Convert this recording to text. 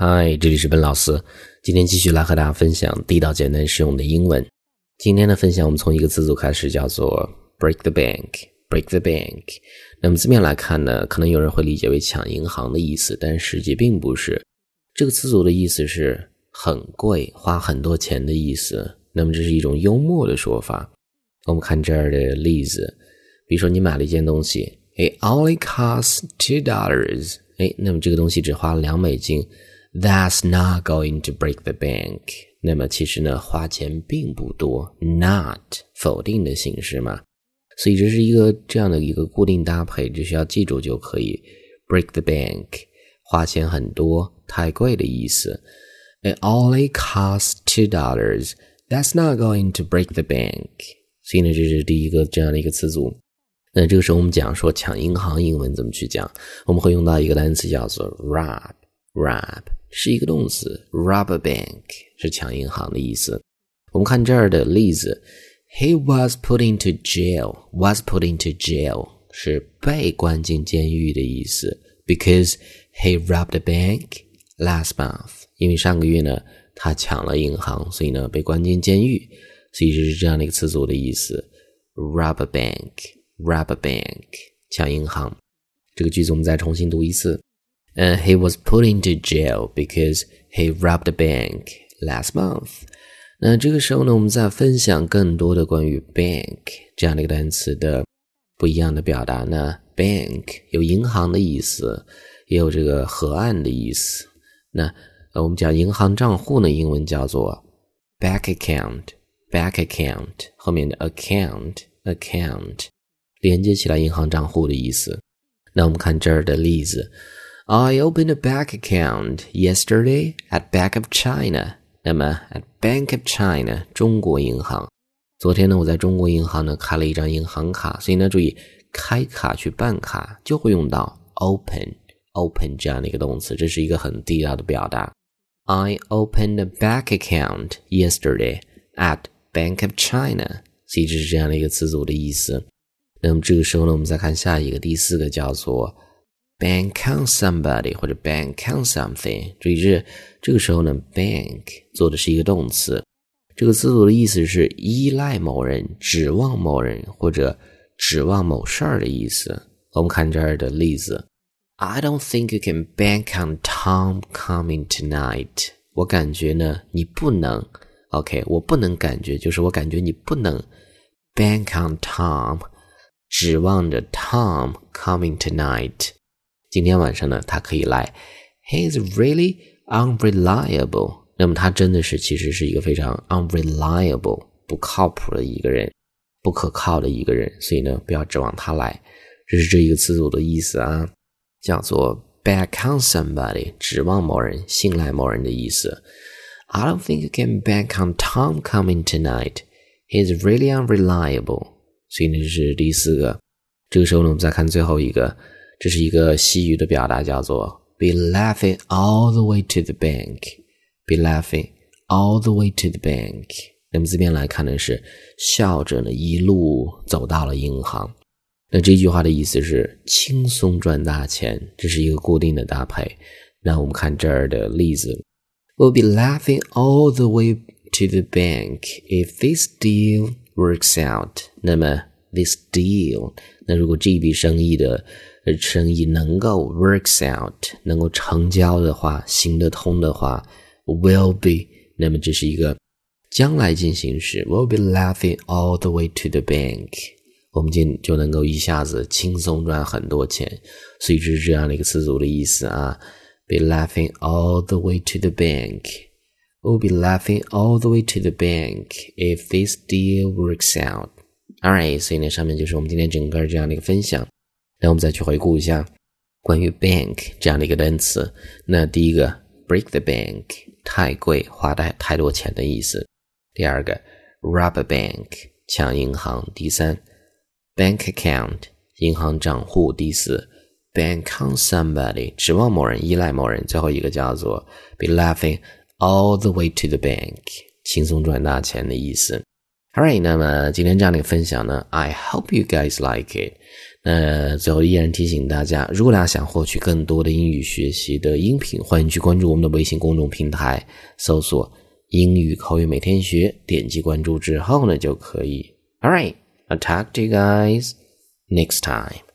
嗨，这里是本老师。今天继续来和大家分享地道、简单、实用的英文。今天的分享，我们从一个词组开始，叫做 “break the bank”。break the bank。那么字面来看呢，可能有人会理解为抢银行的意思，但实际并不是。这个词组的意思是很贵、花很多钱的意思。那么这是一种幽默的说法。我们看这儿的例子，比如说你买了一件东西，it only costs two dollars。哎，那么这个东西只花了两美金。That's not going to break the bank。那么其实呢，花钱并不多，not 否定的形式嘛，所以这是一个这样的一个固定搭配，只需要记住就可以。break the bank，花钱很多，太贵的意思。It only costs two dollars. That's not going to break the bank。所以呢，这是第一个这样的一个词组。那这个时候我们讲说抢银行英文怎么去讲，我们会用到一个单词叫做 rob。Rob 是一个动词，rob a bank 是抢银行的意思。我们看这儿的例子，He was put into jail. Was put into jail 是被关进监狱的意思，because he robbed a bank last month. 因为上个月呢，他抢了银行，所以呢被关进监狱。所以这是这样的一个词组的意思：rob a bank, rob a bank 抢银行。这个句子我们再重新读一次。呃 he was put into jail because he robbed a bank last month。那这个时候呢，我们再分享更多的关于 bank 这样的一个单词的不一样的表达呢。bank 有银行的意思，也有这个河岸的意思。那，我们讲银行账户呢，英文叫做 bank account，bank account 后面的 account，account 连接起来银行账户的意思。那我们看这儿的例子。I opened a bank account yesterday at Bank of China。那么，at Bank of China 中国银行，昨天呢，我在中国银行呢开了一张银行卡。所以呢，注意开卡去办卡就会用到 open open 这样的一个动词，这是一个很地道的表达。I opened a bank account yesterday at Bank of China。所以这是这样的一个词组的意思。那么这个时候呢，我们再看下一个，第四个叫做。Bank on somebody 或者 bank on something，注意是这个时候呢，bank 做的是一个动词，这个词组的意思是依赖某人、指望某人或者指望某事儿的意思。我们看这儿的例子，I don't think you can bank on Tom coming tonight。我感觉呢，你不能，OK，我不能感觉，就是我感觉你不能 bank on Tom，指望着 Tom coming tonight。今天晚上呢，他可以来。He is really unreliable。那么他真的是其实是一个非常 unreliable 不靠谱的一个人，不可靠的一个人。所以呢，不要指望他来。这是这一个词组的意思啊，叫做 back on somebody，指望某人，信赖某人的意思。I don't think you can back on Tom coming tonight. He is really unreliable。所以呢，这是第四个。这个时候呢，我们再看最后一个。这是一个西语的表达，叫做 "be laughing all the way to the bank"。be laughing all the way to the bank。那么字面来看呢，是笑着呢一路走到了银行。那这句话的意思是轻松赚大钱，这是一个固定的搭配。那我们看这儿的例子：We'll be laughing all the way to the bank if this deal works out。那么 this deal，那如果这笔生意的生意能够 works out，能够成交的话，行得通的话，will be，那么这是一个将来进行时，will be laughing all the way to the bank，我们就就能够一下子轻松赚很多钱，所以这是这样的一个词组的意思啊，be laughing all the way to the bank，will be laughing all the way to the bank if this deal works out。All right，所以呢，上面就是我们今天整个这样的一个分享。那我们再去回顾一下关于 bank 这样的一个单词。那第一个 break the bank 太贵，花太太多钱的意思。第二个 rob a bank 抢银行。第三 bank account 银行账户。第四 bank on somebody 指望某人，依赖某人。最后一个叫做 be laughing all the way to the bank 轻松赚大钱的意思。Alright，那么今天这样的分享呢，I hope you guys like it。那最后依然提醒大家，如果大家想获取更多的英语学习的音频，欢迎去关注我们的微信公众平台，搜索“英语口语每天学”，点击关注之后呢就可以。All right, I'll talk to you guys next time.